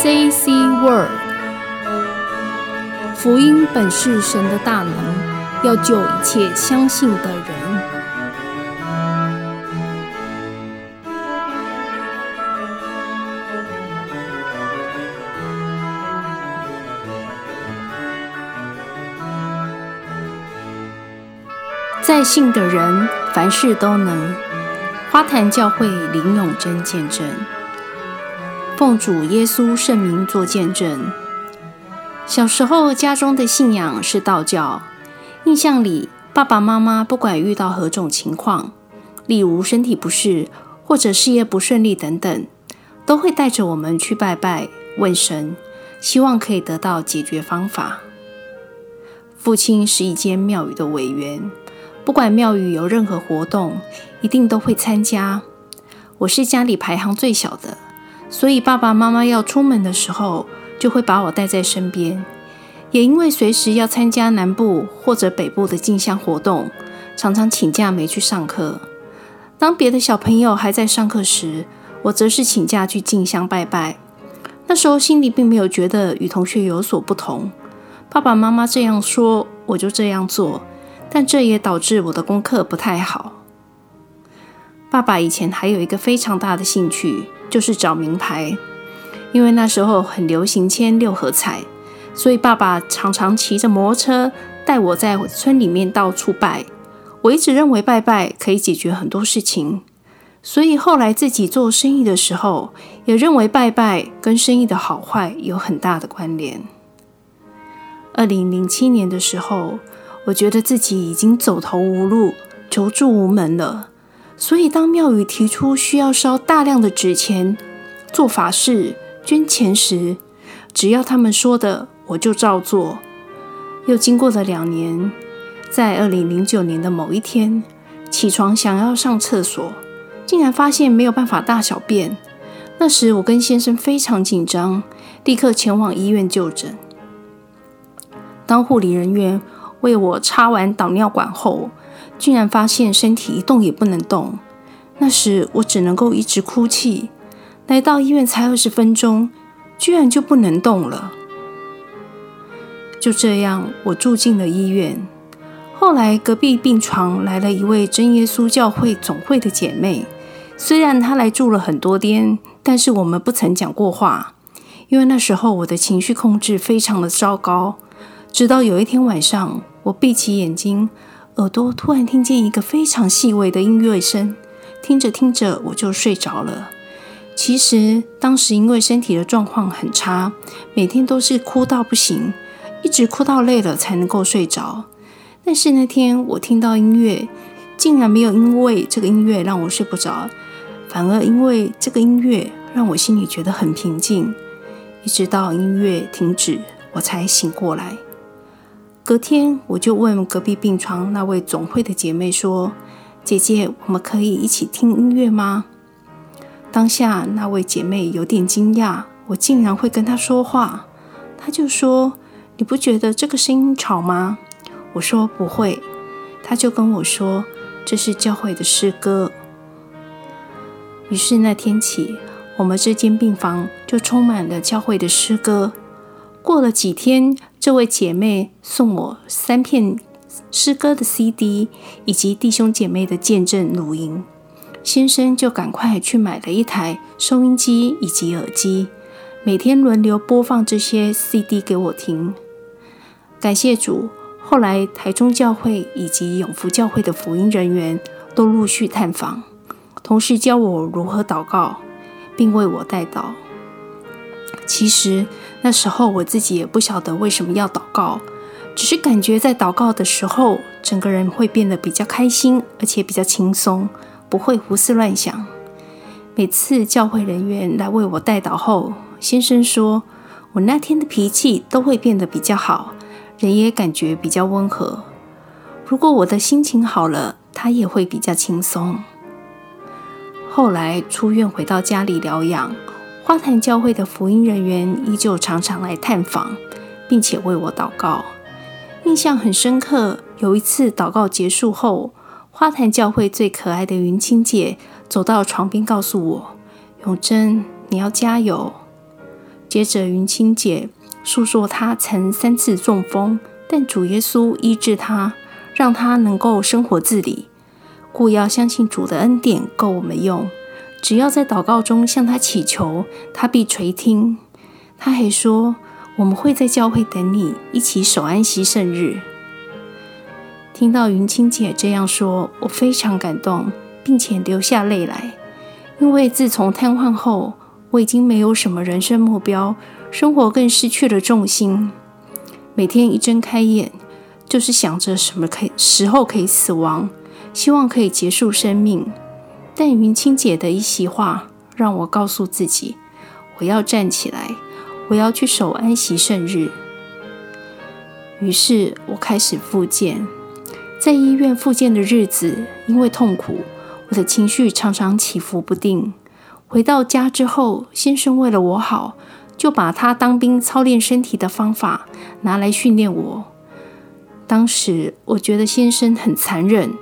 J.C. Word，福音本是神的大能，要救一切相信的人。在信的人，凡事都能。花坛教会林永贞见证。奉主耶稣圣名做见证。小时候家中的信仰是道教，印象里爸爸妈妈不管遇到何种情况，例如身体不适或者事业不顺利等等，都会带着我们去拜拜问神，希望可以得到解决方法。父亲是一间庙宇的委员，不管庙宇有任何活动，一定都会参加。我是家里排行最小的。所以爸爸妈妈要出门的时候，就会把我带在身边。也因为随时要参加南部或者北部的进香活动，常常请假没去上课。当别的小朋友还在上课时，我则是请假去进香拜拜。那时候心里并没有觉得与同学有所不同。爸爸妈妈这样说，我就这样做。但这也导致我的功课不太好。爸爸以前还有一个非常大的兴趣。就是找名牌，因为那时候很流行签六合彩，所以爸爸常常骑着摩托车带我在村里面到处拜。我一直认为拜拜可以解决很多事情，所以后来自己做生意的时候，也认为拜拜跟生意的好坏有很大的关联。二零零七年的时候，我觉得自己已经走投无路、求助无门了。所以，当庙宇提出需要烧大量的纸钱做法事、捐钱时，只要他们说的，我就照做。又经过了两年，在二零零九年的某一天，起床想要上厕所，竟然发现没有办法大小便。那时我跟先生非常紧张，立刻前往医院就诊。当护理人员为我插完导尿管后，居然发现身体一动也不能动，那时我只能够一直哭泣。来到医院才二十分钟，居然就不能动了。就这样，我住进了医院。后来隔壁病床来了一位真耶稣教会总会的姐妹，虽然她来住了很多天，但是我们不曾讲过话，因为那时候我的情绪控制非常的糟糕。直到有一天晚上，我闭起眼睛。耳朵突然听见一个非常细微的音乐声，听着听着我就睡着了。其实当时因为身体的状况很差，每天都是哭到不行，一直哭到累了才能够睡着。但是那天我听到音乐，竟然没有因为这个音乐让我睡不着，反而因为这个音乐让我心里觉得很平静。一直到音乐停止，我才醒过来。隔天，我就问隔壁病床那位总会的姐妹说：“姐姐，我们可以一起听音乐吗？”当下那位姐妹有点惊讶，我竟然会跟她说话。她就说：“你不觉得这个声音吵吗？”我说：“不会。”她就跟我说：“这是教会的诗歌。”于是那天起，我们这间病房就充满了教会的诗歌。过了几天。这位姐妹送我三片诗歌的 CD，以及弟兄姐妹的见证录音。先生就赶快去买了一台收音机以及耳机，每天轮流播放这些 CD 给我听。感谢主，后来台中教会以及永福教会的福音人员都陆续探访，同时教我如何祷告，并为我代祷。其实。那时候我自己也不晓得为什么要祷告，只是感觉在祷告的时候，整个人会变得比较开心，而且比较轻松，不会胡思乱想。每次教会人员来为我代祷后，先生说我那天的脾气都会变得比较好，人也感觉比较温和。如果我的心情好了，他也会比较轻松。后来出院回到家里疗养。花坛教会的福音人员依旧常常来探访，并且为我祷告，印象很深刻。有一次祷告结束后，花坛教会最可爱的云清姐走到床边，告诉我：“永贞，你要加油。”接着，云清姐诉说她曾三次中风，但主耶稣医治她，让她能够生活自理。故要相信主的恩典够我们用，只要在祷告中向他祈求，他必垂听。他还说：“我们会在教会等你，一起守安息圣日。”听到云清姐这样说，我非常感动，并且流下泪来。因为自从瘫痪后，我已经没有什么人生目标，生活更失去了重心。每天一睁开眼，就是想着什么可时候可以死亡。希望可以结束生命，但云清姐的一席话让我告诉自己：我要站起来，我要去守安息圣日。于是我开始复健，在医院复健的日子，因为痛苦，我的情绪常常起伏不定。回到家之后，先生为了我好，就把他当兵操练身体的方法拿来训练我。当时我觉得先生很残忍。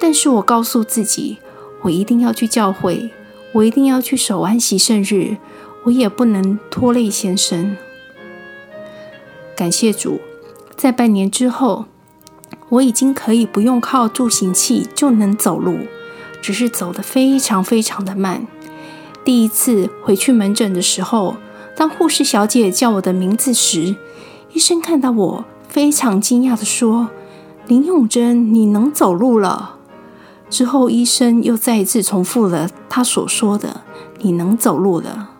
但是我告诉自己，我一定要去教会，我一定要去守安息圣日，我也不能拖累先生。感谢主，在半年之后，我已经可以不用靠助行器就能走路，只是走得非常非常的慢。第一次回去门诊的时候，当护士小姐叫我的名字时，医生看到我，非常惊讶的说：“林永贞，你能走路了。”之后，医生又再一次重复了他所说的：“你能走路了。”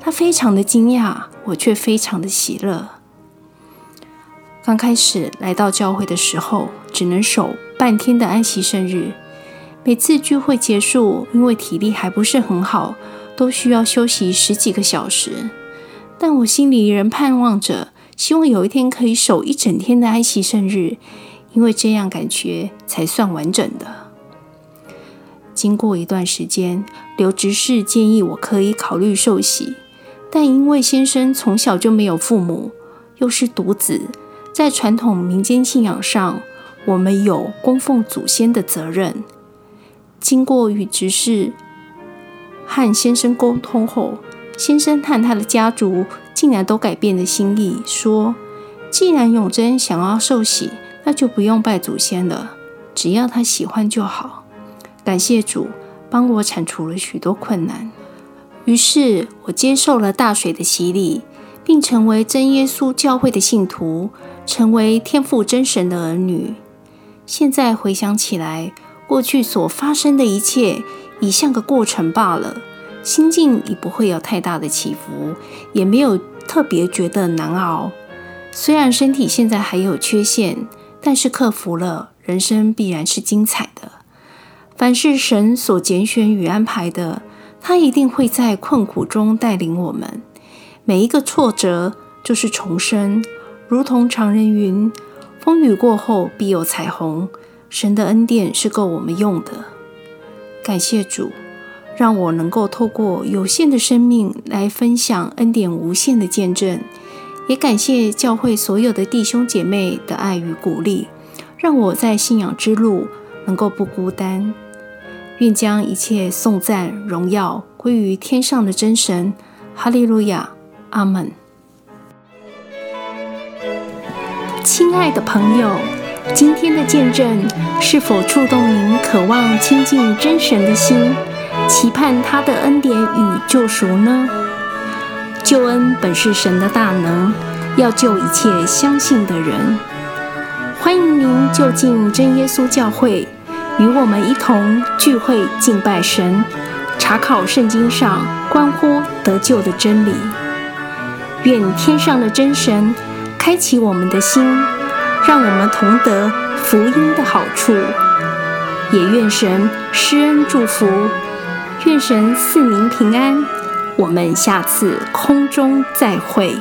他非常的惊讶，我却非常的喜乐。刚开始来到教会的时候，只能守半天的安息生日。每次聚会结束，因为体力还不是很好，都需要休息十几个小时。但我心里仍盼望着，希望有一天可以守一整天的安息生日，因为这样感觉才算完整的。经过一段时间，刘执事建议我可以考虑受洗，但因为先生从小就没有父母，又是独子，在传统民间信仰上，我们有供奉祖先的责任。经过与执事和先生沟通后，先生和他的家族竟然都改变了心意，说：既然永贞想要受洗，那就不用拜祖先了，只要他喜欢就好。感谢主帮我铲除了许多困难，于是我接受了大水的洗礼，并成为真耶稣教会的信徒，成为天父真神的儿女。现在回想起来，过去所发生的一切已像个过程罢了，心境已不会有太大的起伏，也没有特别觉得难熬。虽然身体现在还有缺陷，但是克服了，人生必然是精彩的。凡是神所拣选与安排的，他一定会在困苦中带领我们。每一个挫折就是重生，如同常人云：“风雨过后必有彩虹。”神的恩典是够我们用的。感谢主，让我能够透过有限的生命来分享恩典无限的见证。也感谢教会所有的弟兄姐妹的爱与鼓励，让我在信仰之路能够不孤单。愿将一切颂赞荣耀归于天上的真神，哈利路亚，阿门。亲爱的朋友，今天的见证是否触动您渴望亲近真神的心，期盼他的恩典与救赎呢？救恩本是神的大能，要救一切相信的人。欢迎您就近真耶稣教会。与我们一同聚会敬拜神，查考圣经上关乎得救的真理。愿天上的真神开启我们的心，让我们同得福音的好处。也愿神施恩祝福，愿神赐您平安。我们下次空中再会。